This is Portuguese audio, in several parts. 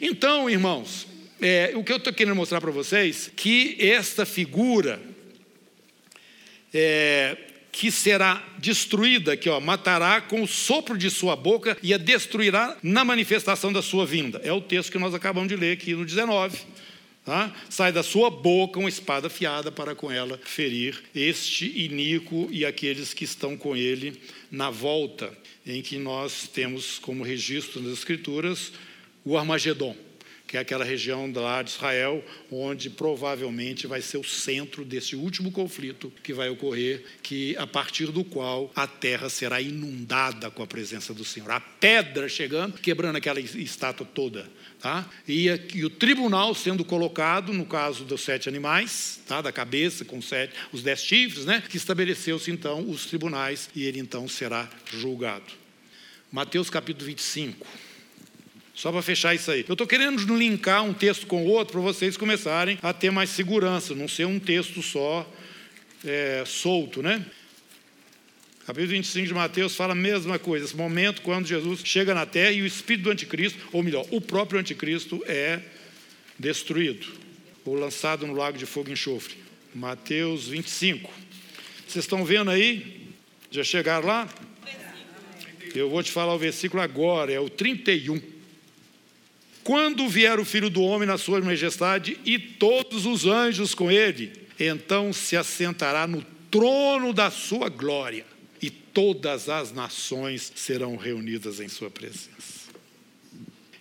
Então, irmãos, é, o que eu estou querendo mostrar para vocês que esta figura é, que será destruída, aqui, ó, matará com o sopro de sua boca e a destruirá na manifestação da sua vinda. É o texto que nós acabamos de ler aqui no 19. Tá? Sai da sua boca uma espada afiada para com ela ferir este iníquo e aqueles que estão com ele na volta, em que nós temos como registro nas Escrituras o Armagedon que é aquela região lá de Israel, onde provavelmente vai ser o centro desse último conflito que vai ocorrer, que a partir do qual a terra será inundada com a presença do Senhor. A pedra chegando, quebrando aquela estátua toda. Tá? E, e, o tribunal sendo colocado, no caso dos sete animais, tá? da cabeça com sete, os dez chifres, né? que estabeleceu-se então os tribunais e ele então será julgado. Mateus capítulo 25. Só para fechar isso aí. Eu estou querendo linkar um texto com o outro para vocês começarem a ter mais segurança, não ser um texto só é, solto, né? Capítulo 25 de Mateus fala a mesma coisa. Esse momento quando Jesus chega na terra e o espírito do anticristo, ou melhor, o próprio anticristo é destruído, ou lançado no lago de fogo e enxofre. Mateus 25. Vocês estão vendo aí? Já chegaram lá? Eu vou te falar o versículo agora, é o 31. Quando vier o filho do homem na sua majestade e todos os anjos com ele, então se assentará no trono da sua glória e todas as nações serão reunidas em sua presença.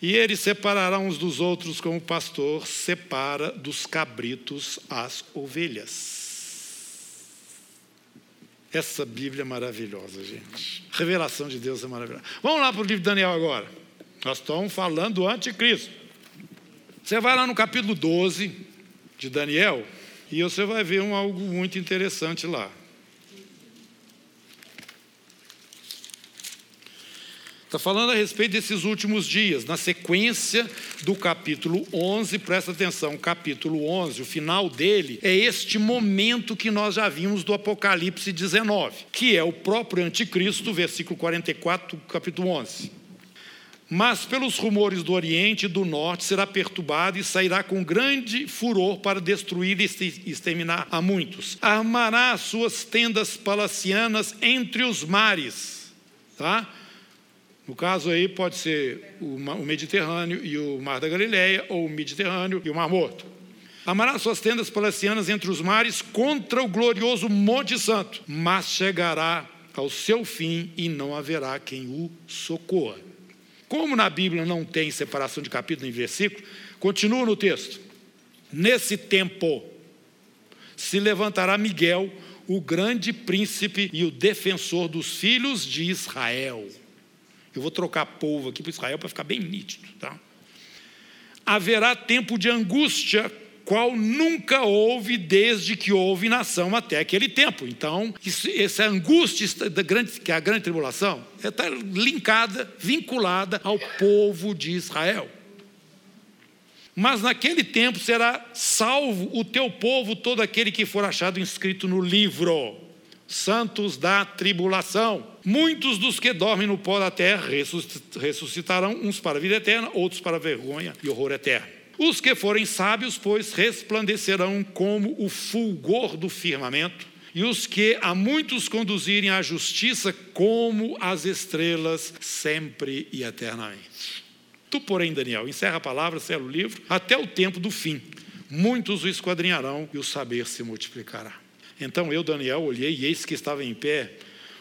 E ele separará uns dos outros como o pastor separa dos cabritos as ovelhas. Essa Bíblia é maravilhosa, gente. A revelação de Deus é maravilhosa. Vamos lá para o livro de Daniel agora. Nós estamos falando do anticristo. Você vai lá no capítulo 12 de Daniel e você vai ver um, algo muito interessante lá. Está falando a respeito desses últimos dias, na sequência do capítulo 11, presta atenção, capítulo 11, o final dele é este momento que nós já vimos do Apocalipse 19, que é o próprio anticristo, versículo 44 do capítulo 11 mas pelos rumores do Oriente e do Norte será perturbado e sairá com grande furor para destruir e exterminar a muitos. Armará as suas tendas palacianas entre os mares, tá? No caso aí pode ser o Mediterrâneo e o Mar da Galileia, ou o Mediterrâneo e o Mar Morto. Amará suas tendas palacianas entre os mares contra o glorioso Monte Santo, mas chegará ao seu fim e não haverá quem o socorra. Como na Bíblia não tem separação de capítulo e versículo, continua no texto. Nesse tempo se levantará Miguel, o grande príncipe e o defensor dos filhos de Israel. Eu vou trocar povo aqui para Israel para ficar bem nítido. Tá? Haverá tempo de angústia qual nunca houve desde que houve nação até aquele tempo. Então, isso, essa angústia da grande, que é a grande tribulação está linkada, vinculada ao povo de Israel. Mas naquele tempo será salvo o teu povo, todo aquele que for achado inscrito no livro. Santos da tribulação. Muitos dos que dormem no pó da terra ressuscitarão, uns para a vida eterna, outros para a vergonha e horror eterno. Os que forem sábios, pois, resplandecerão como o fulgor do firmamento, e os que a muitos conduzirem à justiça, como as estrelas, sempre e eternamente. Tu, porém, Daniel, encerra a palavra, sela o livro, até o tempo do fim. Muitos o esquadrinharão e o saber se multiplicará. Então eu, Daniel, olhei e eis que estava em pé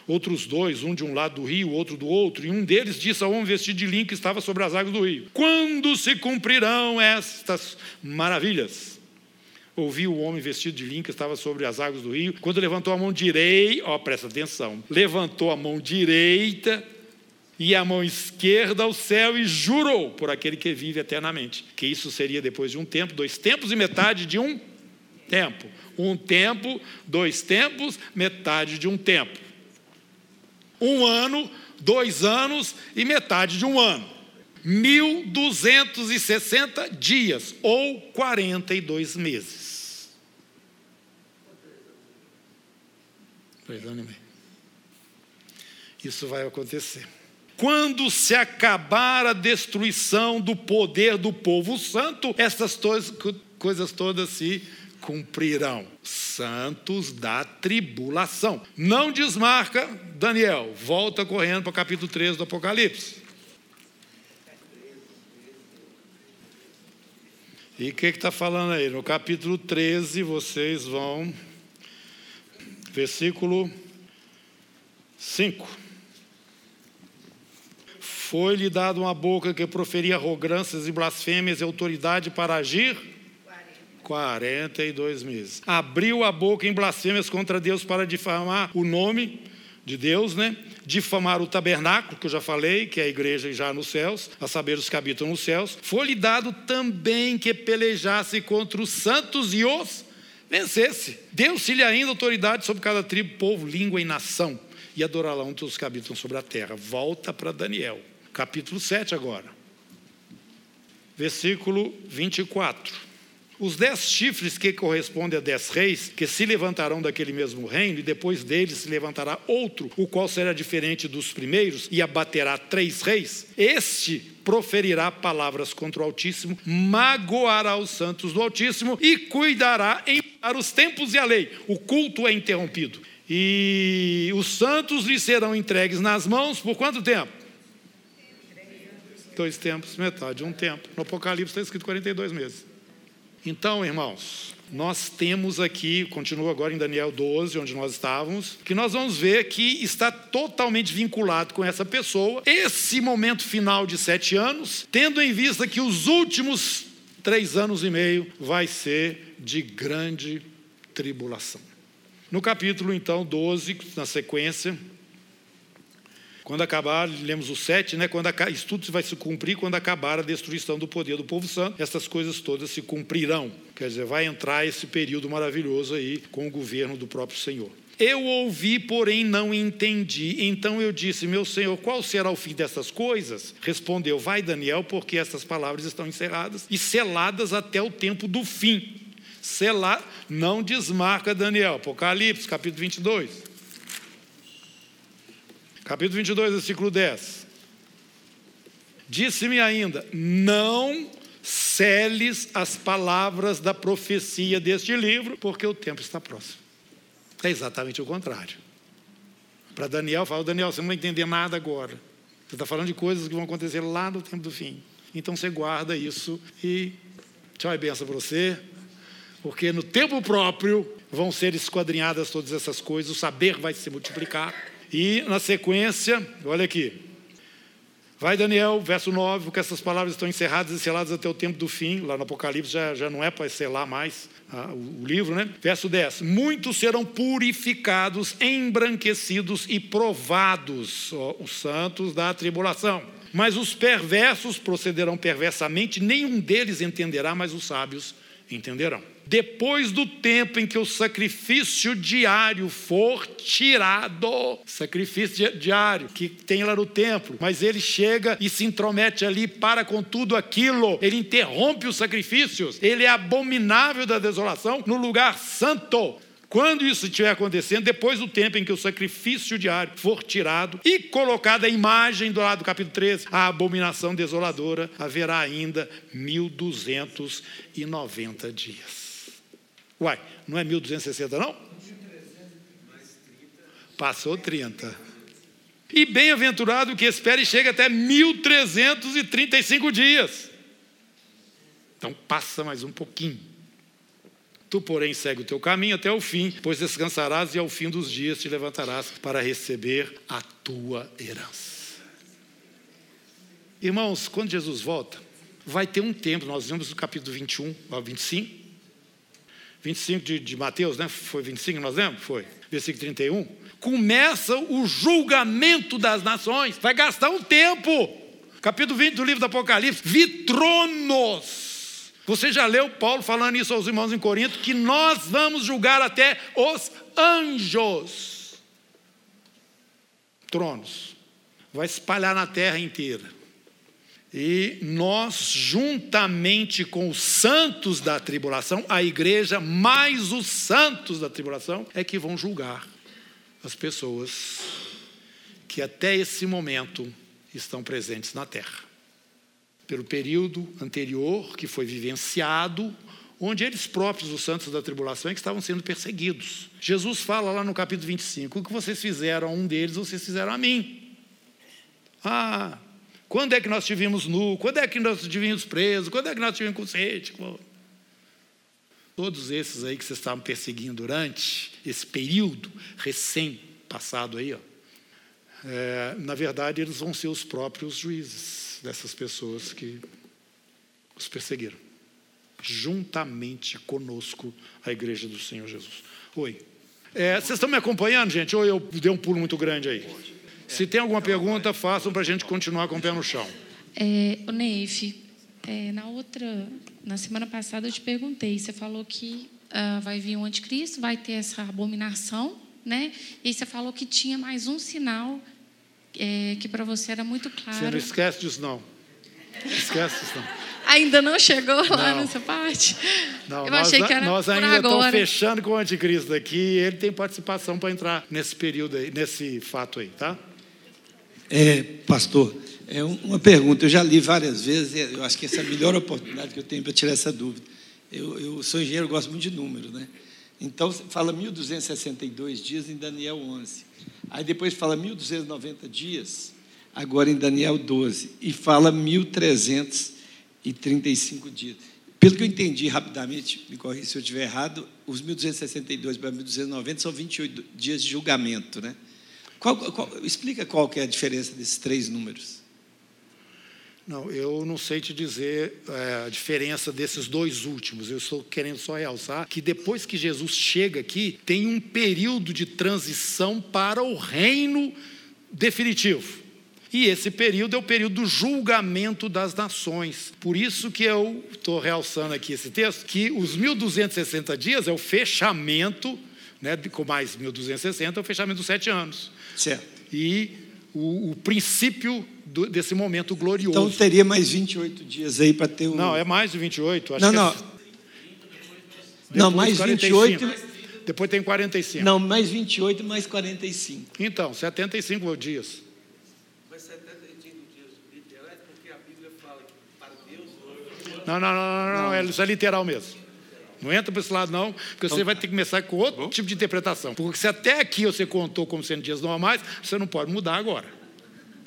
outros dois, um de um lado do rio, outro do outro, e um deles disse ao homem vestido de linho que estava sobre as águas do rio: Quando se cumprirão estas maravilhas? Ouviu o homem vestido de linho que estava sobre as águas do rio, quando levantou a mão direita, ó, presta atenção, levantou a mão direita e a mão esquerda ao céu e jurou por aquele que vive eternamente, que isso seria depois de um tempo, dois tempos e metade de um tempo. Um tempo, dois tempos, metade de um tempo um ano, dois anos e metade de um ano. 1.260 dias, ou 42 meses. Dois anos e meio. Isso vai acontecer. quando se acabar a destruição do poder do povo santo, essas coisas todas se cumprirão. Santos da tribulação. Não desmarca, Daniel, volta correndo para o capítulo 13 do Apocalipse. E o que está falando aí? No capítulo 13, vocês vão, versículo 5. Foi-lhe dado uma boca que proferia arrogâncias e blasfêmias e autoridade para agir 42 meses. Abriu a boca em blasfêmias contra Deus para difamar o nome de Deus, né? Difamar o tabernáculo, que eu já falei, que é a igreja já nos céus, a saber os que habitam nos céus. Foi-lhe dado também que pelejasse contra os santos e os vencesse. Deu-se-lhe ainda autoridade sobre cada tribo, povo, língua e nação, e adorarão todos os que habitam sobre a terra. Volta para Daniel, capítulo 7 agora, versículo 24. Os dez chifres que correspondem a dez reis, que se levantarão daquele mesmo reino, e depois deles se levantará outro, o qual será diferente dos primeiros, e abaterá três reis. Este proferirá palavras contra o Altíssimo, magoará os santos do Altíssimo e cuidará em dar os tempos e a lei. O culto é interrompido. E os santos lhe serão entregues nas mãos por quanto tempo? Dois tempos, metade de um tempo. No Apocalipse está escrito 42 meses. Então, irmãos, nós temos aqui, continua agora em Daniel 12, onde nós estávamos, que nós vamos ver que está totalmente vinculado com essa pessoa, esse momento final de sete anos, tendo em vista que os últimos três anos e meio vai ser de grande tribulação. No capítulo, então, 12, na sequência, quando acabar, lemos o 7, né? Quando isso tudo vai se cumprir quando acabar a destruição do poder do povo santo, essas coisas todas se cumprirão. Quer dizer, vai entrar esse período maravilhoso aí com o governo do próprio Senhor. Eu ouvi, porém não entendi. Então eu disse: Meu senhor, qual será o fim dessas coisas? Respondeu: Vai, Daniel, porque essas palavras estão encerradas e seladas até o tempo do fim. Selar, não desmarca Daniel. Apocalipse, capítulo 22. Capítulo 22, versículo 10. Disse-me ainda: Não seles as palavras da profecia deste livro, porque o tempo está próximo. É exatamente o contrário. Para Daniel, fala: Daniel, você não vai entender nada agora. Você está falando de coisas que vão acontecer lá no tempo do fim. Então você guarda isso e tchau e benção para você, porque no tempo próprio vão ser esquadrinhadas todas essas coisas, o saber vai se multiplicar e na sequência, olha aqui. Vai Daniel, verso 9, porque essas palavras estão encerradas e seladas até o tempo do fim. Lá no Apocalipse já, já não é para selar mais ah, o, o livro, né? Verso 10: Muitos serão purificados, embranquecidos e provados, ó, os santos da tribulação. Mas os perversos procederão perversamente, nenhum deles entenderá, mas os sábios entenderão depois do tempo em que o sacrifício diário for tirado, sacrifício diário que tem lá no templo, mas ele chega e se intromete ali para com tudo aquilo, ele interrompe os sacrifícios, ele é abominável da desolação no lugar santo. Quando isso estiver acontecendo, depois do tempo em que o sacrifício diário for tirado e colocada a imagem do lado do capítulo 13, a abominação desoladora, haverá ainda 1290 dias. Uai, não é 1260 não? Passou 30. E bem-aventurado que espere e chega até 1335 dias. Então passa mais um pouquinho. Tu, porém, segue o teu caminho até o fim, pois descansarás e ao fim dos dias te levantarás para receber a tua herança. Irmãos, quando Jesus volta, vai ter um tempo, nós vemos no capítulo 21 ao 25, 25 de, de Mateus, né? Foi 25 nós lemos? Foi. Versículo 31. Começa o julgamento das nações. Vai gastar um tempo. Capítulo 20 do livro do Apocalipse. Vitronos. Você já leu Paulo falando isso aos irmãos em Corinto, que nós vamos julgar até os anjos. Tronos. Vai espalhar na terra inteira. E nós, juntamente com os santos da tribulação, a igreja mais os santos da tribulação, é que vão julgar as pessoas que até esse momento estão presentes na terra. Pelo período anterior que foi vivenciado, onde eles próprios, os santos da tribulação, é que estavam sendo perseguidos. Jesus fala lá no capítulo 25: o que vocês fizeram a um deles, vocês fizeram a mim. Ah, quando é que nós tivemos nu? Quando é que nós tivemos preso? Quando é que nós tivemos com sede? Todos esses aí que vocês estavam perseguindo durante esse período recém-passado aí, ó, é, na verdade, eles vão ser os próprios juízes dessas pessoas que os perseguiram, juntamente conosco, a igreja do Senhor Jesus. Oi. É, vocês estão me acompanhando, gente? Ou eu dei um pulo muito grande aí? Se tem alguma pergunta, façam para a gente continuar com o pé no chão. É, o Neif, é, na outra, na semana passada eu te perguntei, você falou que uh, vai vir o um anticristo, vai ter essa abominação, né? E você falou que tinha mais um sinal é, que para você era muito claro. Você não esquece disso não. Esquece disso não. Ainda não chegou lá não. nessa parte? Não, eu nós, achei que era nós ainda estamos fechando com o anticristo aqui. Ele tem participação para entrar nesse período aí, nesse fato aí, tá? É, pastor, é uma pergunta. Eu já li várias vezes. Eu acho que essa é a melhor oportunidade que eu tenho para tirar essa dúvida. Eu, eu sou engenheiro, gosto muito de número, né? Então fala 1262 dias em Daniel 11. Aí depois fala 1290 dias, agora em Daniel 12, e fala 1335 dias. Pelo que eu entendi rapidamente, me corrija se eu estiver errado, os 1262 para 1290 são 28 dias de julgamento, né? Qual, qual, explica qual que é a diferença desses três números. Não, eu não sei te dizer é, a diferença desses dois últimos. Eu estou querendo só realçar que depois que Jesus chega aqui, tem um período de transição para o reino definitivo. E esse período é o período do julgamento das nações. Por isso que eu estou realçando aqui esse texto, que os 1260 dias é o fechamento, né, com mais 1260 é o fechamento dos sete anos. Certo. E o, o princípio do, desse momento glorioso. Então teria mais 28 dias aí para ter o. Não, é mais de 28. Acho não, não. É... Não, mais 45. 28. Depois tem 45. Não, mais 28 mais 45. Então, 75 dias. Mas 75 dias literais, porque a Bíblia fala que para Deus. Não, não, não, não, não, não. isso é literal mesmo. Não entra para esse lado, não, porque você vai ter que começar com outro Bom. tipo de interpretação. Porque se até aqui você contou como sendo dias normais, você não pode mudar agora.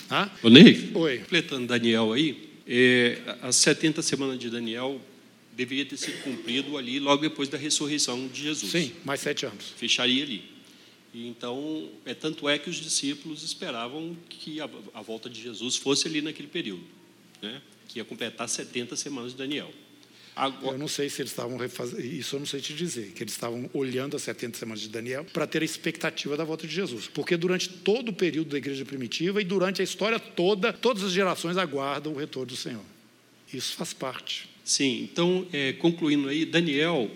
Tá? Ô, Ney, Oi. completando Daniel aí, é, as 70 semanas de Daniel deveria ter sido cumprido ali logo depois da ressurreição de Jesus. Sim, mais sete anos. Fecharia ali. E então, é tanto é que os discípulos esperavam que a, a volta de Jesus fosse ali naquele período, né? que ia completar 70 semanas de Daniel. Agora... Eu não sei se eles estavam refazendo, isso eu não sei te dizer, que eles estavam olhando as 70 semanas de Daniel para ter a expectativa da volta de Jesus. Porque durante todo o período da igreja primitiva e durante a história toda, todas as gerações aguardam o retorno do Senhor. Isso faz parte. Sim, então, é, concluindo aí, Daniel,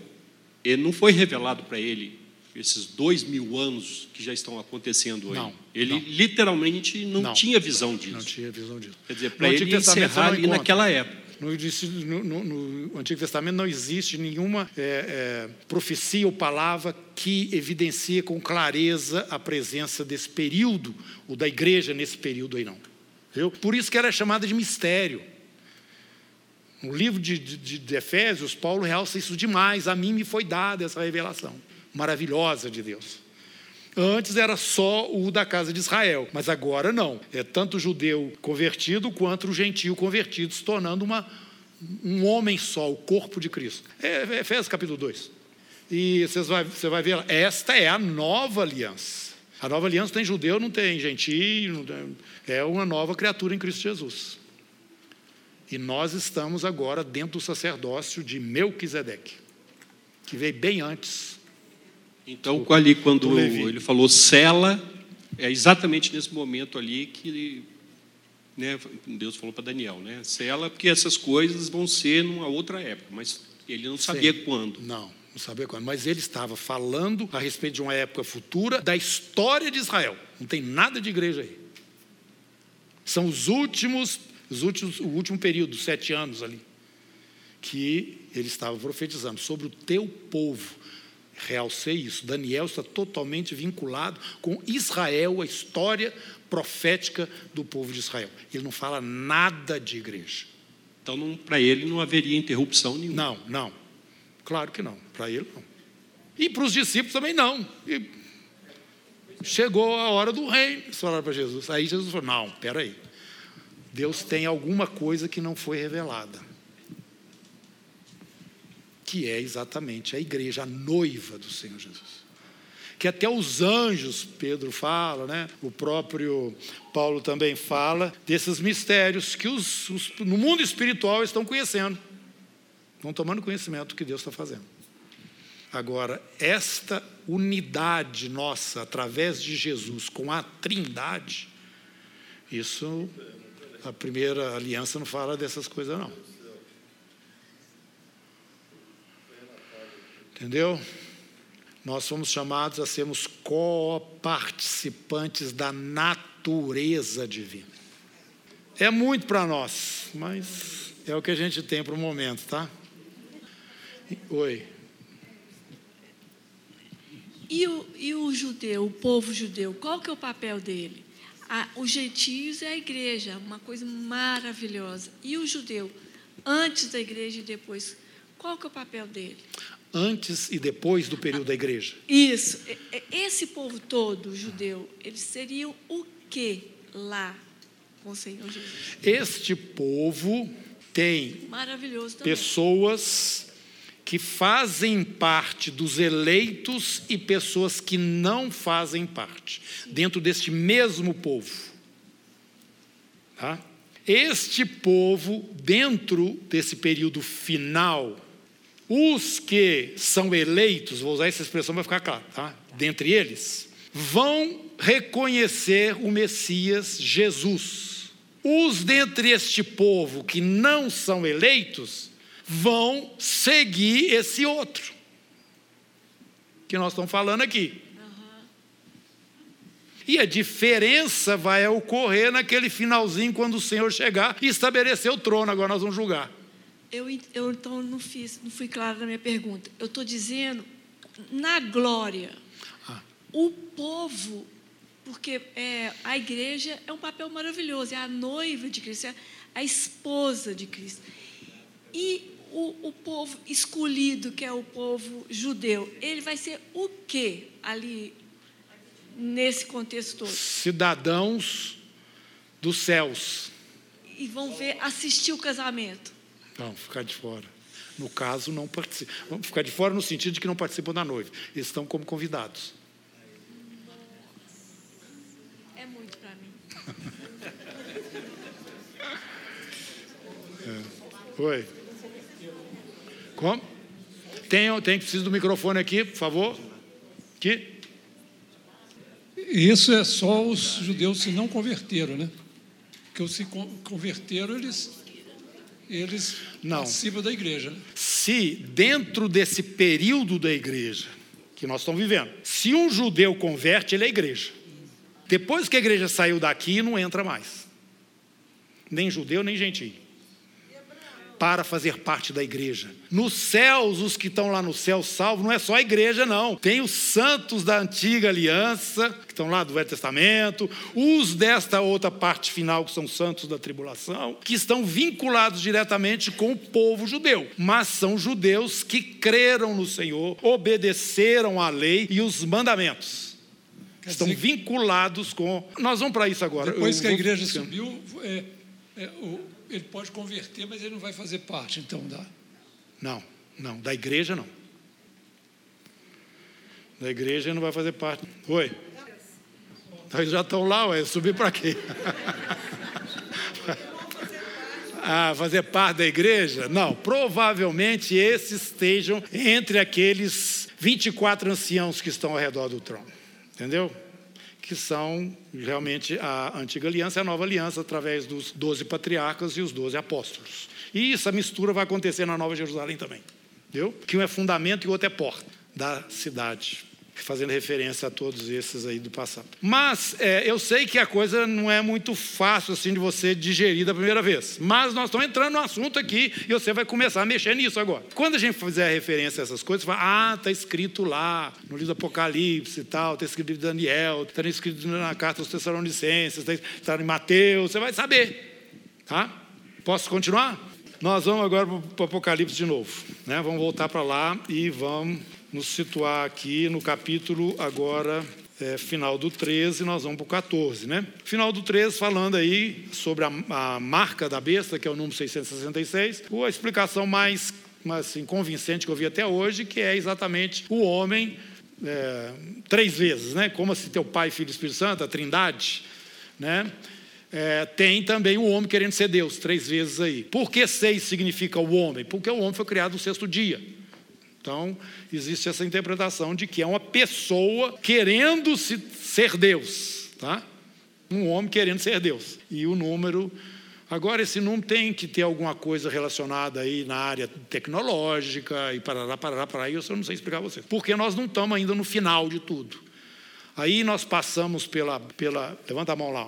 ele não foi revelado para ele esses dois mil anos que já estão acontecendo aí. Não, ele não. literalmente não, não, tinha visão disso. Não tinha visão disso. Quer dizer, para ele encerrar ali naquela época. No, no, no, Antigo Testamento não existe nenhuma é, é, profecia ou palavra que evidencie com clareza a presença desse período, ou da igreja nesse período aí, não. Viu? Por isso que ela é chamada de mistério. No livro de, de, de Efésios, Paulo realça isso demais. A mim me foi dada essa revelação maravilhosa de Deus. Antes era só o da casa de Israel, mas agora não. É tanto o judeu convertido quanto o gentio convertido, se tornando uma, um homem só, o corpo de Cristo. É, é Efésios capítulo 2. E você vai, você vai ver, esta é a nova aliança. A nova aliança tem judeu, não tem gentio, não tem, é uma nova criatura em Cristo Jesus. E nós estamos agora dentro do sacerdócio de Melquisedeque, que veio bem antes então, ali, quando ele falou cela, é exatamente nesse momento ali que né, Deus falou para Daniel, né? Cela, porque essas coisas vão ser numa outra época, mas ele não sabia Sim. quando. Não, não sabia quando. Mas ele estava falando a respeito de uma época futura da história de Israel. Não tem nada de igreja aí. São os últimos, os últimos, o último período, sete anos ali, que ele estava profetizando sobre o teu povo Realcei isso. Daniel está totalmente vinculado com Israel, a história profética do povo de Israel. Ele não fala nada de igreja. Então, para ele não haveria interrupção nenhuma. Não, não. Claro que não. Para ele não. E para os discípulos também não. E chegou a hora do reino, eles falaram para Jesus. Aí Jesus falou: Não, peraí. Deus tem alguma coisa que não foi revelada. Que é exatamente a igreja, a noiva do Senhor Jesus. Que até os anjos, Pedro fala, né? o próprio Paulo também fala, desses mistérios que os, os no mundo espiritual estão conhecendo, estão tomando conhecimento do que Deus está fazendo. Agora, esta unidade nossa através de Jesus com a Trindade, isso a primeira aliança não fala dessas coisas não. Entendeu? Nós somos chamados a sermos co-participantes da natureza divina. É muito para nós, mas é o que a gente tem para o momento, tá? Oi. E o, e o judeu, o povo judeu, qual que é o papel dele? os gentios é a igreja, uma coisa maravilhosa. E o judeu, antes da igreja e depois, qual que é o papel dele? Antes e depois do período da igreja. Isso. Esse povo todo, judeu, eles seriam o que lá com o Senhor Jesus? Este povo tem pessoas que fazem parte dos eleitos e pessoas que não fazem parte, dentro deste mesmo povo. Tá? Este povo, dentro desse período final, os que são eleitos, vou usar essa expressão para ficar claro, tá? dentre eles, vão reconhecer o Messias Jesus. Os dentre este povo que não são eleitos, vão seguir esse outro que nós estamos falando aqui. E a diferença vai ocorrer naquele finalzinho, quando o Senhor chegar e estabelecer o trono. Agora nós vamos julgar. Eu, eu então não fiz, não fui clara na minha pergunta. Eu estou dizendo na glória. Ah. O povo, porque é, a igreja é um papel maravilhoso, é a noiva de Cristo, é a esposa de Cristo. E o, o povo escolhido, que é o povo judeu, ele vai ser o que ali nesse contexto todo? Cidadãos dos céus. E vão ver, assistir o casamento. Não, ficar de fora. No caso, não participam. Ficar de fora no sentido de que não participam da noiva. Eles estão como convidados. É muito para mim. é. Oi. Como? Tem, tem que precisar do microfone aqui, por favor. Aqui. Isso é só os judeus que não converteram, né? Porque os que converteram, eles, eles não. participam da igreja. Né? Se dentro desse período da igreja que nós estamos vivendo, se um judeu converte, ele é igreja. Depois que a igreja saiu daqui, não entra mais. Nem judeu, nem gentio para fazer parte da igreja. Nos céus, os que estão lá no céu salvos, não é só a igreja, não. Tem os santos da antiga aliança, que estão lá do Velho Testamento, os desta outra parte final, que são santos da tribulação, que estão vinculados diretamente com o povo judeu. Mas são judeus que creram no Senhor, obedeceram à lei e os mandamentos. Quer estão dizer, vinculados com. Nós vamos para isso agora. Depois Eu que a igreja subiu, é, é, o, ele pode converter, mas ele não vai fazer parte, então, da. Não, não, da igreja não. Da igreja ele não vai fazer parte. Oi? Eles já estão lá, ué, subir para quê? ah, fazer parte da igreja? Não, provavelmente esses estejam entre aqueles 24 anciãos que estão ao redor do trono. Entendeu? Que são realmente a antiga aliança e a nova aliança, através dos doze patriarcas e os doze apóstolos. E essa mistura vai acontecer na Nova Jerusalém também. Entendeu? Que um é fundamento e o outro é porta da cidade. Fazendo referência a todos esses aí do passado. Mas é, eu sei que a coisa não é muito fácil assim de você digerir da primeira vez. Mas nós estamos entrando no assunto aqui e você vai começar a mexer nisso agora. Quando a gente fizer referência a essas coisas, fala, ah, está escrito lá no livro do Apocalipse e tal, está escrito em Daniel, está escrito na carta aos Tessalonicenses, está tá em Mateus, você vai saber. Tá? Posso continuar? Nós vamos agora para o Apocalipse de novo. Né? Vamos voltar para lá e vamos nos situar aqui no capítulo agora é, final do 13, nós vamos para o 14, né? Final do 13, falando aí sobre a, a, marca da besta, que é o número 666, a explicação mais, assim, convincente que eu vi até hoje, que é exatamente o homem é, três vezes, né? Como se teu pai, filho e Espírito Santo, a trindade, né? É, tem também o homem querendo ser Deus, três vezes aí. Por que seis significa o homem? Porque o homem foi criado no sexto dia. Então, existe essa interpretação de que é uma pessoa querendo -se ser Deus, tá? Um homem querendo ser Deus. E o número Agora, esse número tem que ter alguma coisa relacionada aí na área tecnológica e parará, parará, parará, e eu não sei explicar a vocês. Porque nós não estamos ainda no final de tudo. Aí nós passamos pela. pela levanta a mão lá.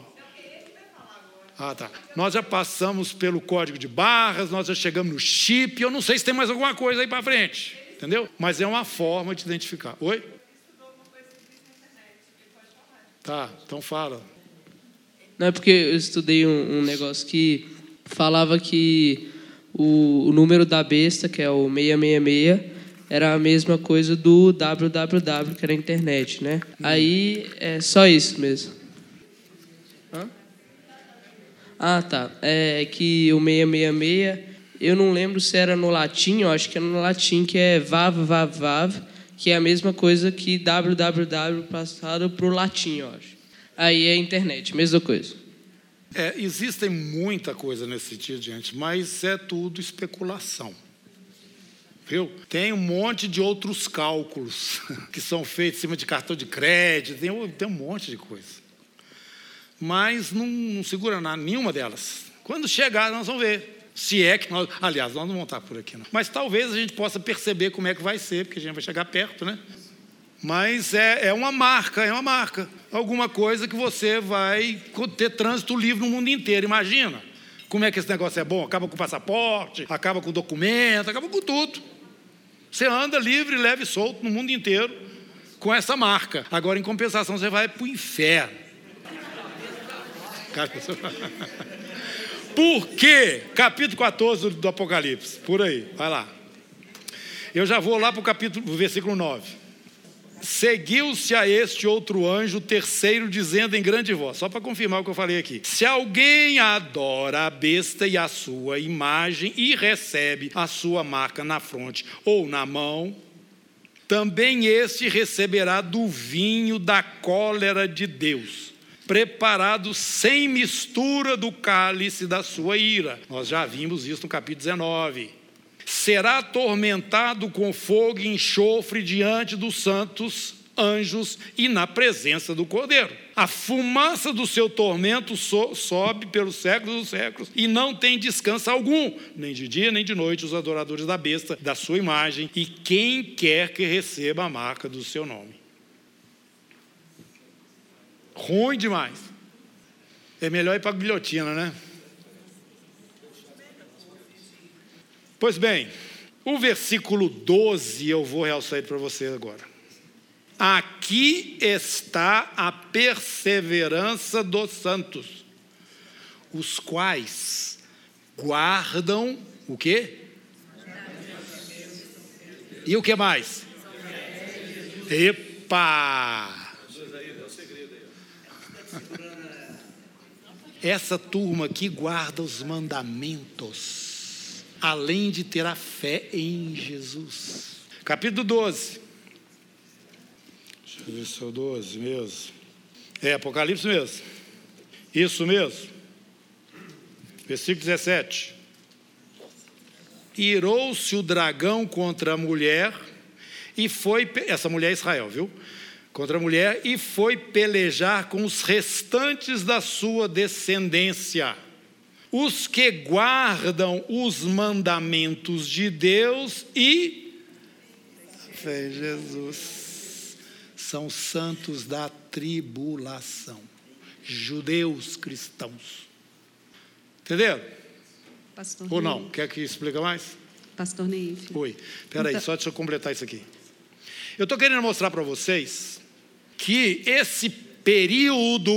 Ah, tá. Nós já passamos pelo código de barras, nós já chegamos no chip. Eu não sei se tem mais alguma coisa aí para frente entendeu? Mas é uma forma de identificar. Oi? Tá, então fala. Não é porque eu estudei um, um negócio que falava que o, o, número da besta, que é o 666, era a mesma coisa do www, que era a internet, né? Hum. Aí é só isso mesmo. Hã? Ah, tá. É que o 666 eu não lembro se era no latim, eu acho que é no latim, que é vav, vav, vav, que é a mesma coisa que www passado para o latim, eu acho. Aí é internet, mesma coisa. É, existem muita coisa nesse sentido, gente, mas é tudo especulação. Viu? Tem um monte de outros cálculos que são feitos em cima de cartão de crédito, tem, tem um monte de coisa. Mas não, não segura nada, nenhuma delas. Quando chegar, nós vamos ver. Se é que nós. Aliás, nós não vamos estar por aqui, não. Mas talvez a gente possa perceber como é que vai ser, porque a gente vai chegar perto, né? Mas é, é uma marca, é uma marca. Alguma coisa que você vai ter trânsito livre no mundo inteiro. Imagina como é que esse negócio é bom. Acaba com o passaporte, acaba com o documento, acaba com tudo. Você anda livre, leve e solto no mundo inteiro com essa marca. Agora, em compensação, você vai para o inferno. Cara, Por quê? Capítulo 14 do Apocalipse. Por aí, vai lá. Eu já vou lá para o capítulo, versículo 9. Seguiu-se a este outro anjo, terceiro, dizendo em grande voz, só para confirmar o que eu falei aqui: Se alguém adora a besta e a sua imagem e recebe a sua marca na fronte ou na mão, também este receberá do vinho da cólera de Deus preparado sem mistura do cálice da sua ira. Nós já vimos isso no capítulo 19. Será atormentado com fogo e enxofre diante dos santos anjos e na presença do Cordeiro. A fumaça do seu tormento so sobe pelos séculos dos séculos e não tem descanso algum, nem de dia nem de noite, os adoradores da besta, da sua imagem e quem quer que receba a marca do seu nome. Ruim demais. É melhor ir para a guilhotina, né? Pois bem, o versículo 12 eu vou realçar para você agora. Aqui está a perseverança dos santos, os quais guardam o quê? E o que mais? Epa! Essa turma aqui guarda os mandamentos, além de ter a fé em Jesus. Capítulo 12. Deixa eu ver se é o 12 mesmo. É Apocalipse mesmo. Isso mesmo. Versículo 17. Irou-se o dragão contra a mulher e foi. Essa mulher é Israel, viu? Contra a mulher e foi pelejar com os restantes da sua descendência, os que guardam os mandamentos de Deus e fé em Jesus. são santos da tribulação. Judeus cristãos. Entenderam? Pastor Ou não? Quer que explique mais? Pastor Neif. Oi. Espera aí, então... só deixa eu completar isso aqui. Eu estou querendo mostrar para vocês que esse período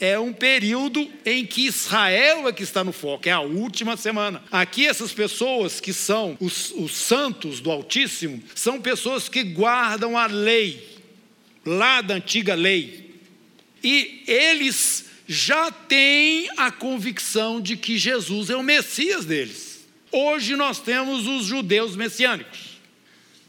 é um período em que Israel é que está no foco, é a última semana. Aqui, essas pessoas que são os, os santos do Altíssimo, são pessoas que guardam a lei, lá da antiga lei. E eles já têm a convicção de que Jesus é o Messias deles. Hoje nós temos os judeus messiânicos,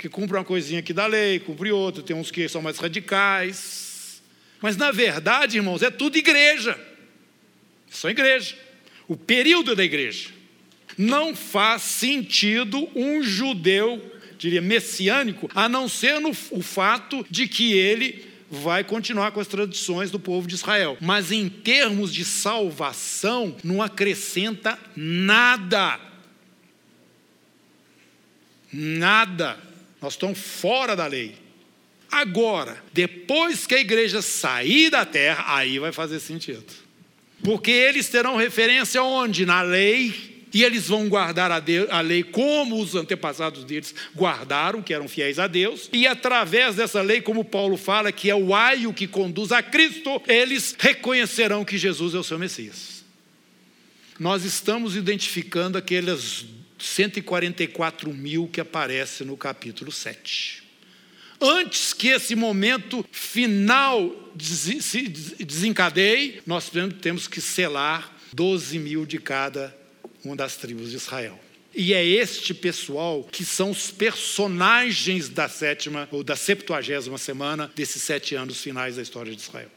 que cumprem uma coisinha aqui da lei, cumprem outra, tem uns que são mais radicais, mas na verdade, irmãos, é tudo igreja. É só igreja. O período da igreja. Não faz sentido um judeu, diria messiânico, a não ser no, o fato de que ele vai continuar com as tradições do povo de Israel. Mas em termos de salvação, não acrescenta nada. Nada. Nós estamos fora da lei. Agora, depois que a igreja sair da terra, aí vai fazer sentido. Porque eles terão referência onde? Na lei. E eles vão guardar a, Deus, a, lei como os antepassados deles guardaram, que eram fiéis a Deus. E através dessa lei, como Paulo fala, que é o aio que conduz a Cristo, eles reconhecerão que Jesus é o seu Messias. Nós estamos identificando aqueles 144 mil que aparecem no capítulo 7 antes que esse momento final se desencadeie, nós temos que selar 12 mil de cada uma das tribos de Israel. E é este pessoal que são os personagens da sétima ou da septuagésima semana desses sete anos finais da história de Israel.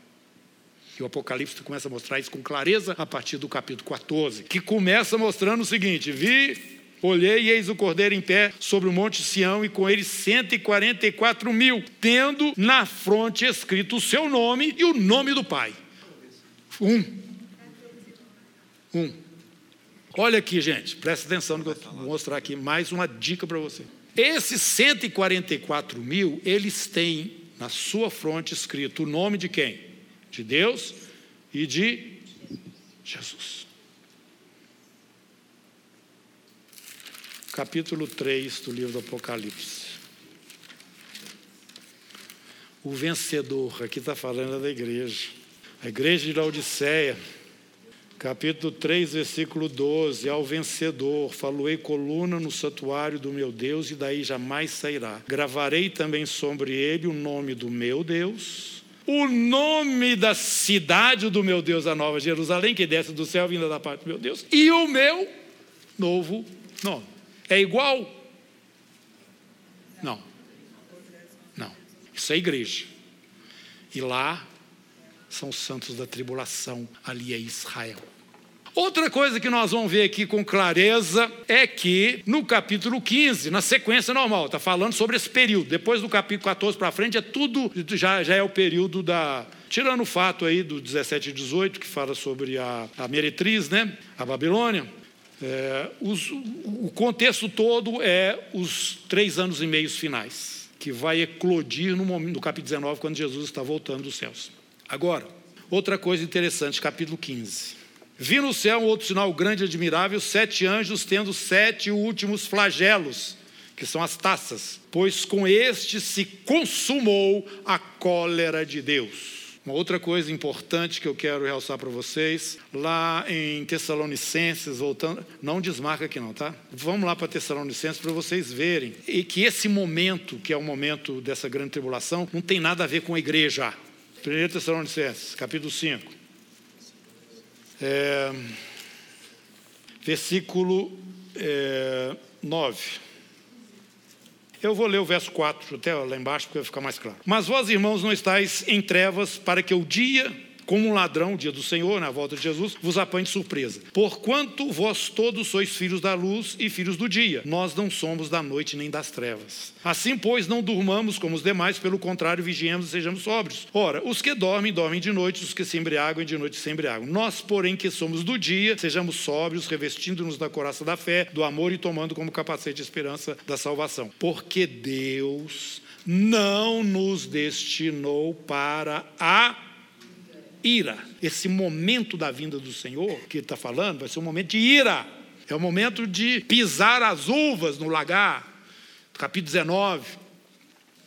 E o Apocalipse começa a mostrar isso com clareza a partir do capítulo 14, que começa mostrando o seguinte: vi Olhei e eis o cordeiro em pé sobre o monte Sião e com ele 144 mil, tendo na fronte escrito o seu nome e o nome do Pai. Um. Um. Olha aqui, gente, presta atenção no que eu vou mostrar aqui mais uma dica para você. Esses 144 mil, eles têm na sua fronte escrito o nome de quem? De Deus e de Jesus. Capítulo 3 do livro do Apocalipse. O vencedor, aqui está falando da igreja. A igreja de Laodiceia, capítulo 3, versículo 12: Ao vencedor, faloei coluna no santuário do meu Deus, e daí jamais sairá. Gravarei também sobre ele o nome do meu Deus, o nome da cidade do meu Deus, a nova Jerusalém, que desce do céu, vinda da parte do meu Deus, e o meu novo nome. É igual? Não. Não. Isso é igreja. E lá são os santos da tribulação, ali é Israel. Outra coisa que nós vamos ver aqui com clareza é que no capítulo 15, na sequência normal, está falando sobre esse período. Depois do capítulo 14 para frente, é tudo, já, já é o período da. Tirando o fato aí do 17 e 18, que fala sobre a, a meretriz, né? A Babilônia. É, os, o contexto todo é os três anos e meio finais, que vai eclodir no, momento, no capítulo 19, quando Jesus está voltando dos céus. Agora, outra coisa interessante, capítulo 15. Vi no céu um outro sinal grande e admirável, sete anjos tendo sete últimos flagelos, que são as taças, pois com este se consumou a cólera de Deus. Uma outra coisa importante que eu quero realçar para vocês, lá em Tessalonicenses, voltando, não desmarca aqui não, tá? Vamos lá para Tessalonicenses para vocês verem e que esse momento, que é o momento dessa grande tribulação, não tem nada a ver com a igreja. 1 Tessalonicenses, capítulo 5. É, versículo é, 9. Eu vou ler o verso 4 até lá embaixo, porque vai ficar mais claro. Mas vós, irmãos, não estáis em trevas, para que o dia como um ladrão, dia do Senhor, na volta de Jesus, vos apanhe de surpresa. Porquanto vós todos sois filhos da luz e filhos do dia, nós não somos da noite nem das trevas. Assim, pois, não durmamos como os demais, pelo contrário, vigiemos e sejamos sóbrios. Ora, os que dormem, dormem de noite, os que se embriagam, de noite se embriagam. Nós, porém, que somos do dia, sejamos sóbrios, revestindo-nos da coraça da fé, do amor e tomando como capacete a esperança da salvação. Porque Deus não nos destinou para a ira. Esse momento da vinda do Senhor que ele está falando vai ser um momento de ira. É o momento de pisar as uvas no lagar. Capítulo 19.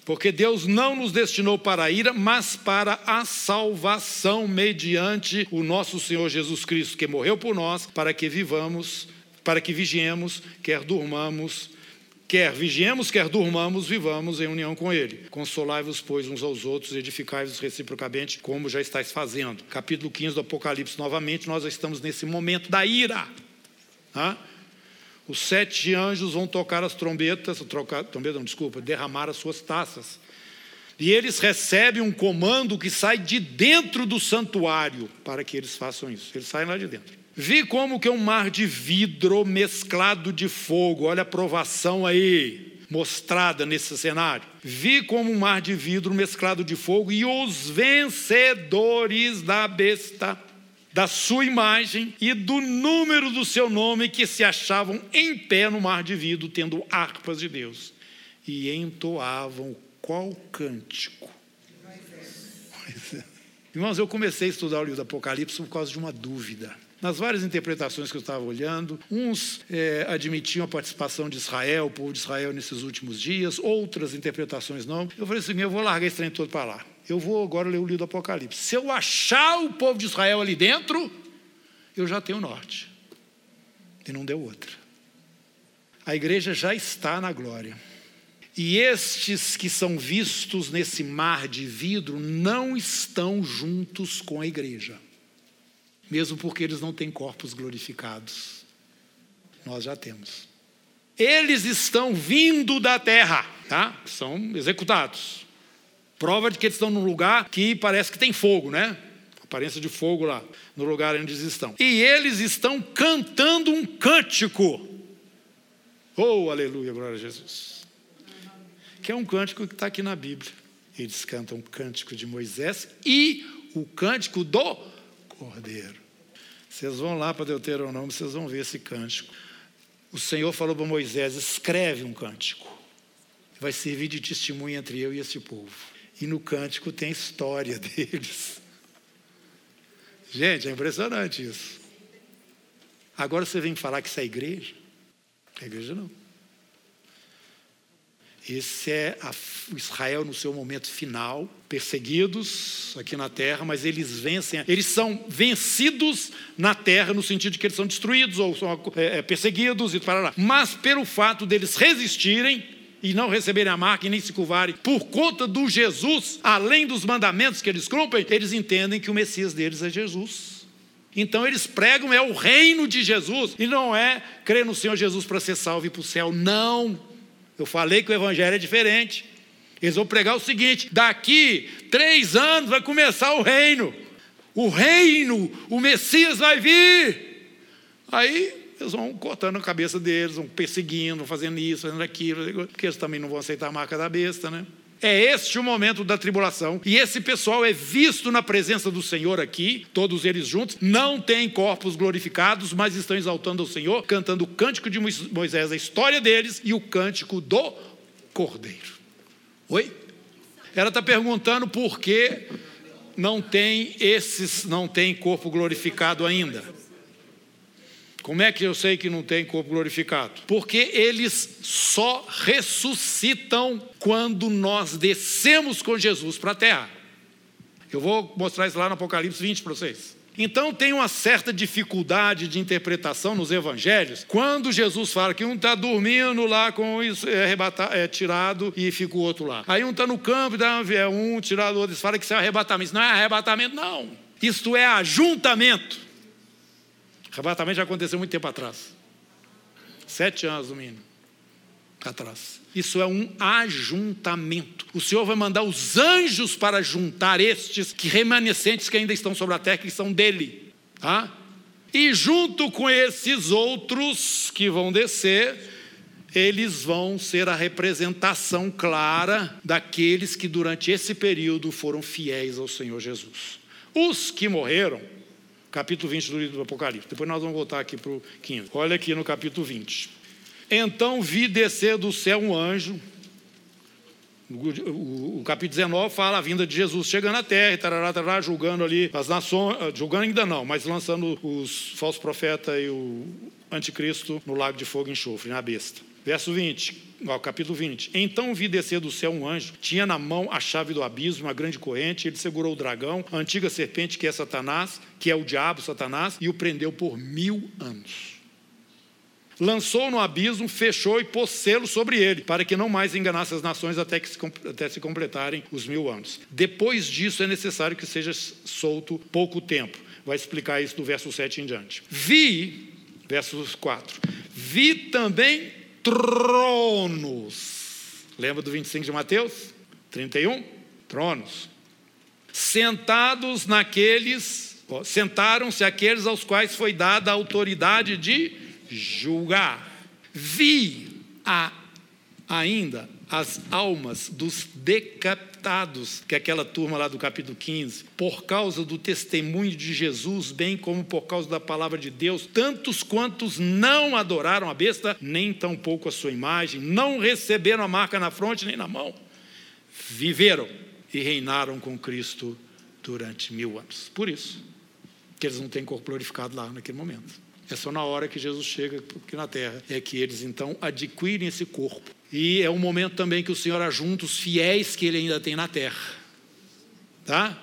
Porque Deus não nos destinou para a ira, mas para a salvação mediante o nosso Senhor Jesus Cristo, que morreu por nós, para que vivamos, para que vigiemos, quer durmamos Quer vigiemos, quer durmamos, vivamos em união com Ele. Consolai-vos, pois, uns aos outros, edificai-vos reciprocamente, como já estáis fazendo. Capítulo 15 do Apocalipse, novamente, nós estamos nesse momento da ira. Tá? Os sete anjos vão tocar as trombetas, trocar, trombeta, não, desculpa, derramar as suas taças. E eles recebem um comando que sai de dentro do santuário para que eles façam isso. Eles saem lá de dentro. Vi como que é um mar de vidro mesclado de fogo. Olha a provação aí mostrada nesse cenário. Vi como um mar de vidro mesclado de fogo e os vencedores da besta, da sua imagem e do número do seu nome que se achavam em pé no mar de vidro, tendo harpas de Deus, e entoavam qual cântico. É. Irmãos, eu comecei a estudar o livro do Apocalipse por causa de uma dúvida. Nas várias interpretações que eu estava olhando, uns é, admitiam a participação de Israel, o povo de Israel nesses últimos dias, outras interpretações não. Eu falei assim: eu vou largar esse trem todo para lá. Eu vou agora ler o livro do Apocalipse. Se eu achar o povo de Israel ali dentro, eu já tenho norte. E não deu outra. A igreja já está na glória. E estes que são vistos nesse mar de vidro não estão juntos com a igreja mesmo porque eles não têm corpos glorificados. Nós já temos. Eles estão vindo da terra, tá? São executados. Prova de que eles estão num lugar que parece que tem fogo, né? Aparência de fogo lá, no lugar onde eles estão. E eles estão cantando um cântico. Oh, aleluia, glória a Jesus. Que é um cântico que está aqui na Bíblia. Eles cantam o cântico de Moisés e o cântico do Cordeiro. Vocês vão lá para Deuteronômio, vocês vão ver esse cântico. O Senhor falou para Moisés: escreve um cântico. Vai servir de testemunho entre eu e esse povo. E no cântico tem história deles. Gente, é impressionante isso. Agora você vem falar que isso é igreja? A igreja não. Esse é Israel no seu momento final, perseguidos aqui na terra, mas eles vencem, eles são vencidos na terra no sentido de que eles são destruídos ou são é, é perseguidos e para Mas pelo fato deles resistirem e não receberem a marca e nem se curvarem por conta do Jesus, além dos mandamentos que eles cumprem, eles entendem que o Messias deles é Jesus. Então eles pregam é o reino de Jesus e não é crer no Senhor Jesus para ser salvo e para o céu, não. Eu falei que o evangelho é diferente. Eles vão pregar o seguinte: daqui três anos vai começar o reino. O reino, o Messias vai vir. Aí eles vão cortando a cabeça deles, vão perseguindo, fazendo isso, fazendo aquilo, porque eles também não vão aceitar a marca da besta, né? É este o momento da tribulação. E esse pessoal é visto na presença do Senhor aqui, todos eles juntos. Não têm corpos glorificados, mas estão exaltando o Senhor, cantando o cântico de Moisés, a história deles e o cântico do Cordeiro. Oi? Ela está perguntando por que não tem esses, não tem corpo glorificado ainda. Como é que eu sei que não tem corpo glorificado? Porque eles só ressuscitam quando nós descemos com Jesus para a terra. Eu vou mostrar isso lá no Apocalipse 20 para vocês. Então tem uma certa dificuldade de interpretação nos evangelhos quando Jesus fala que um está dormindo lá com isso é, é tirado e fica o outro lá. Aí um está no campo e é um tirado, o outro fala que isso é arrebatamento. Isso não é arrebatamento, não. Isto é ajuntamento. Arrebatamento já aconteceu muito tempo atrás. Sete anos no mínimo. atrás. Isso é um ajuntamento. O Senhor vai mandar os anjos para juntar estes que remanescentes que ainda estão sobre a terra, que são dele. Tá? E junto com esses outros que vão descer, eles vão ser a representação clara daqueles que durante esse período foram fiéis ao Senhor Jesus. Os que morreram, capítulo 20 do livro do Apocalipse. Depois nós vamos voltar aqui para o 15. Olha aqui no capítulo 20. Então vi descer do céu um anjo. O, capítulo 19 fala a vinda de Jesus chegando à terra, tarará, tarará, julgando ali as nações, ah, julgando ainda não, mas lançando os falsos profetas e o anticristo no lago de fogo e enxofre, na besta. Verso 20, ó, capítulo 20. Então vi descer do céu um anjo, tinha na mão a chave do abismo, uma grande corrente, ele segurou o dragão, a antiga serpente que é Satanás, que é o diabo, Satanás, e o prendeu por mil anos lançou no abismo, fechou e pôs selo sobre ele, para que não mais enganasse as nações até, que se, até se completarem os mil anos. Depois disso é necessário que seja solto pouco tempo. Vai explicar isso do verso 7 em diante. Vi, verso 4, vi também tronos. Lembra do 25 de Mateus? 31? Tronos. Sentados naqueles, sentaram-se aqueles aos quais foi dada a autoridade de julgar. Vi a, ainda as almas dos decapitados, que é aquela turma lá do capítulo 15, por causa do testemunho de Jesus, bem como por causa da palavra de Deus, tantos quantos não adoraram a besta, nem tampouco a sua imagem, não receberam a marca na fronte nem na mão, viveram e reinaram com Cristo durante mil anos. Por isso, que eles não têm corpo glorificado lá naquele momento. É só na hora que Jesus chega aqui na terra é que eles então adquirem esse corpo. E é um momento também que o Senhor ajunta os fiéis que ele ainda tem na terra. Tá?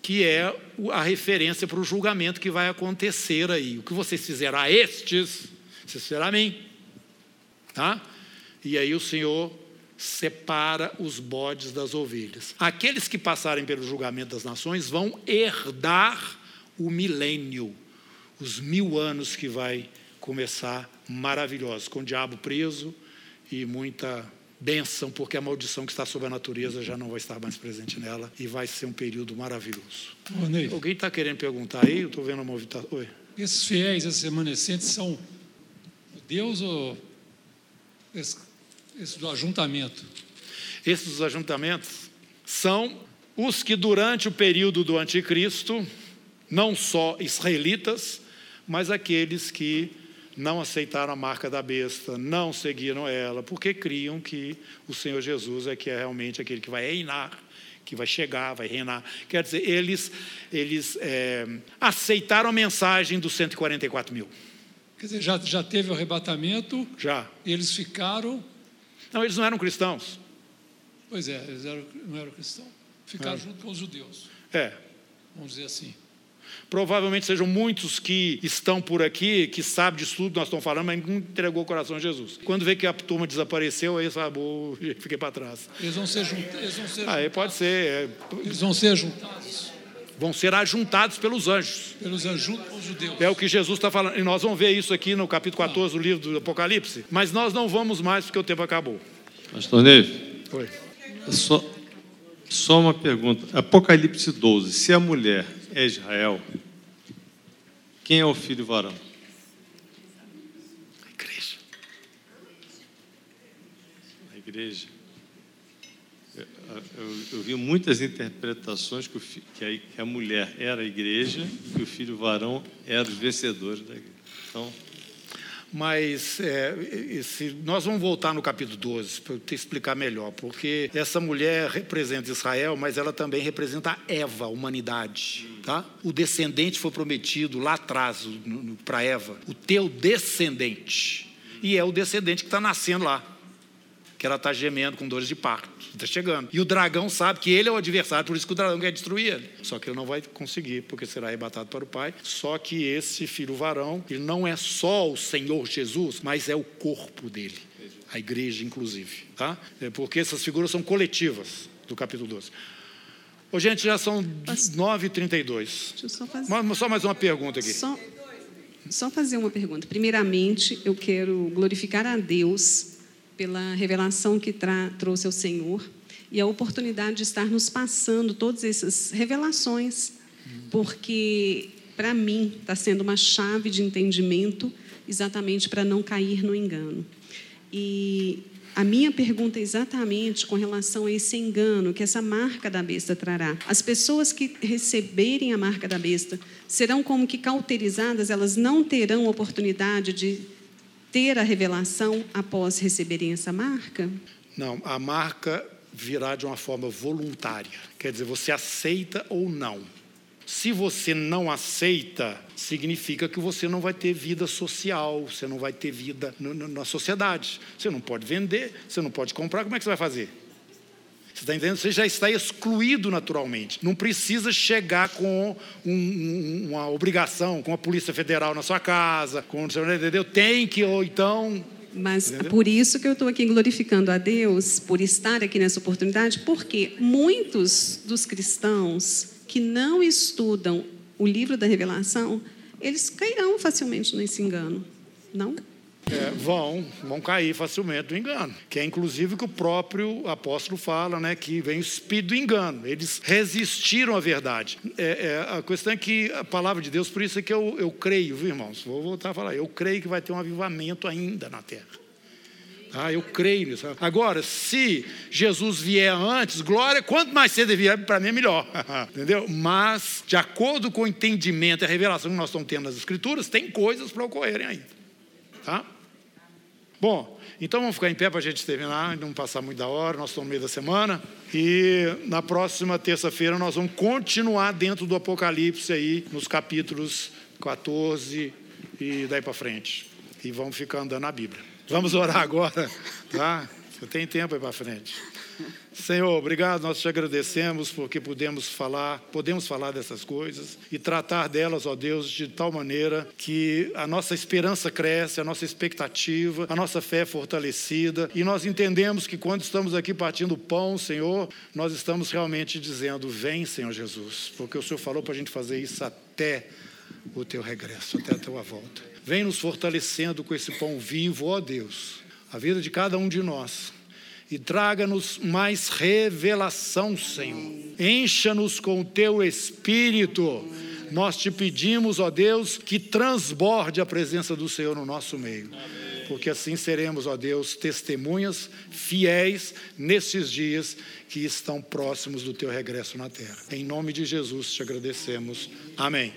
Que é a referência para o julgamento que vai acontecer aí. O que vocês fizeram a estes, vocês fizeram a mim. Tá? E aí o Senhor separa os bodes das ovelhas. Aqueles que passarem pelo julgamento das nações vão herdar o milênio os mil anos que vai começar maravilhosos, com o diabo preso e muita bênção, porque a maldição que está sobre a natureza já não vai estar mais presente nela e vai ser um período maravilhoso. Ô, Alguém está querendo perguntar aí? Eu estou vendo a movimentação. Oi. Esses fiéis, esses remanescentes, são Deus ou esses, esses do ajuntamento? Esses dos ajuntamentos são os que durante o período do anticristo, não só israelitas, mas aqueles que não aceitaram a marca da besta, não seguiram ela, porque criam que o Senhor Jesus é que é realmente aquele que vai reinar, que vai chegar, vai reinar. Quer dizer, eles, eles é, aceitaram a mensagem dos 144 mil. Quer dizer, já, já teve o arrebatamento? Já. Eles ficaram. Não, eles não eram cristãos. Pois é, eles eram, não eram cristãos. Ficaram é. junto com os judeus. É. Vamos dizer assim. Provavelmente sejam muitos que estão por aqui, que sabem disso tudo que nós estamos falando, mas não entregou o coração a Jesus. Quando vê que a turma desapareceu, aí sabe, fiquei para trás. Eles vão ser juntados. Vão ser aí pode ser. É... Eles vão ser juntados. Vão ser ajuntados pelos anjos. Pelos anjos os judeus. É o que Jesus está falando. E nós vamos ver isso aqui no capítulo 14 do livro do Apocalipse. Mas nós não vamos mais porque o tempo acabou. Pastor Neve. Oi. Só, só uma pergunta. Apocalipse 12. Se a mulher é Israel, quem é o filho varão? A igreja. A igreja. Eu, eu, eu vi muitas interpretações que, que, a, que, a, mulher era a igreja e o filho varão era os vencedores da igreja. Então, mas é, esse, nós vamos voltar no capítulo 12 para eu te explicar melhor, porque essa mulher representa Israel, mas ela também representa a Eva, a humanidade. Tá? O descendente foi prometido lá atrás para Eva, o teu descendente. E é o descendente que está nascendo lá que ela está gemendo com dores de parto. Está chegando. E o dragão sabe que ele é o adversário, por isso que o dragão quer destruir ele. Só que ele não vai conseguir, porque será arrebatado para o Pai. Só que esse filho varão, ele não é só o Senhor Jesus, mas é o corpo dele. A igreja, inclusive. Tá? É porque essas figuras são coletivas do capítulo 12. Ô, gente, já são 9h32. Deixa eu só fazer. Só mais uma pergunta aqui. Só, só fazer uma pergunta. Primeiramente, eu quero glorificar a Deus pela revelação que trouxe ao Senhor e a oportunidade de estar nos passando todas essas revelações, porque para mim está sendo uma chave de entendimento exatamente para não cair no engano. E a minha pergunta é exatamente com relação a esse engano que essa marca da besta trará. As pessoas que receberem a marca da besta serão como que cauterizadas, elas não terão oportunidade de ter a revelação após receberem essa marca? Não, a marca virá de uma forma voluntária. Quer dizer, você aceita ou não. Se você não aceita, significa que você não vai ter vida social, você não vai ter vida na sociedade. Você não pode vender, você não pode comprar, como é que você vai fazer? Você está entendendo? Você já está excluído naturalmente. Não precisa chegar com um, uma obrigação, com a Polícia Federal na sua casa, com entendeu? Tem que, ou então. Mas Entendeu? por isso que eu estou aqui glorificando a Deus, por estar aqui nessa oportunidade, porque muitos dos cristãos que não estudam o livro da revelação, eles cairão facilmente nesse engano, não? É, vão, vão cair facilmente no engano. Que é inclusive que o próprio apóstolo fala, né? Que vem o espírito do engano. Eles resistiram à verdade. É, é, a questão é que a palavra de Deus, por isso é que eu, eu creio, viu, irmãos? Vou voltar a falar. Eu creio que vai ter um avivamento ainda na terra. Ah, eu creio nisso. Agora, se Jesus vier antes, glória, quanto mais cedo ele vier, para mim é melhor. Entendeu? Mas, de acordo com o entendimento e a revelação que nós estamos tendo nas Escrituras, tem coisas para ocorrerem ainda. Tá? Bom, então vamos ficar em pé para a gente terminar, não passar muito da hora, nós estamos no meio da semana. E na próxima terça-feira nós vamos continuar dentro do Apocalipse aí, nos capítulos 14 e daí para frente. E vamos ficar andando na Bíblia. Vamos orar agora, tá? Você tem tempo aí para frente. Senhor, obrigado, nós te agradecemos porque podemos falar, podemos falar dessas coisas e tratar delas, ó Deus, de tal maneira que a nossa esperança cresce, a nossa expectativa, a nossa fé é fortalecida e nós entendemos que quando estamos aqui partindo o pão, Senhor, nós estamos realmente dizendo: Vem, Senhor Jesus, porque o Senhor falou para a gente fazer isso até o teu regresso, até a tua volta. Vem nos fortalecendo com esse pão vivo, ó Deus, a vida de cada um de nós. E traga-nos mais revelação, Senhor. Encha-nos com o teu espírito. Nós te pedimos, ó Deus, que transborde a presença do Senhor no nosso meio. Porque assim seremos, ó Deus, testemunhas fiéis nesses dias que estão próximos do teu regresso na terra. Em nome de Jesus te agradecemos. Amém.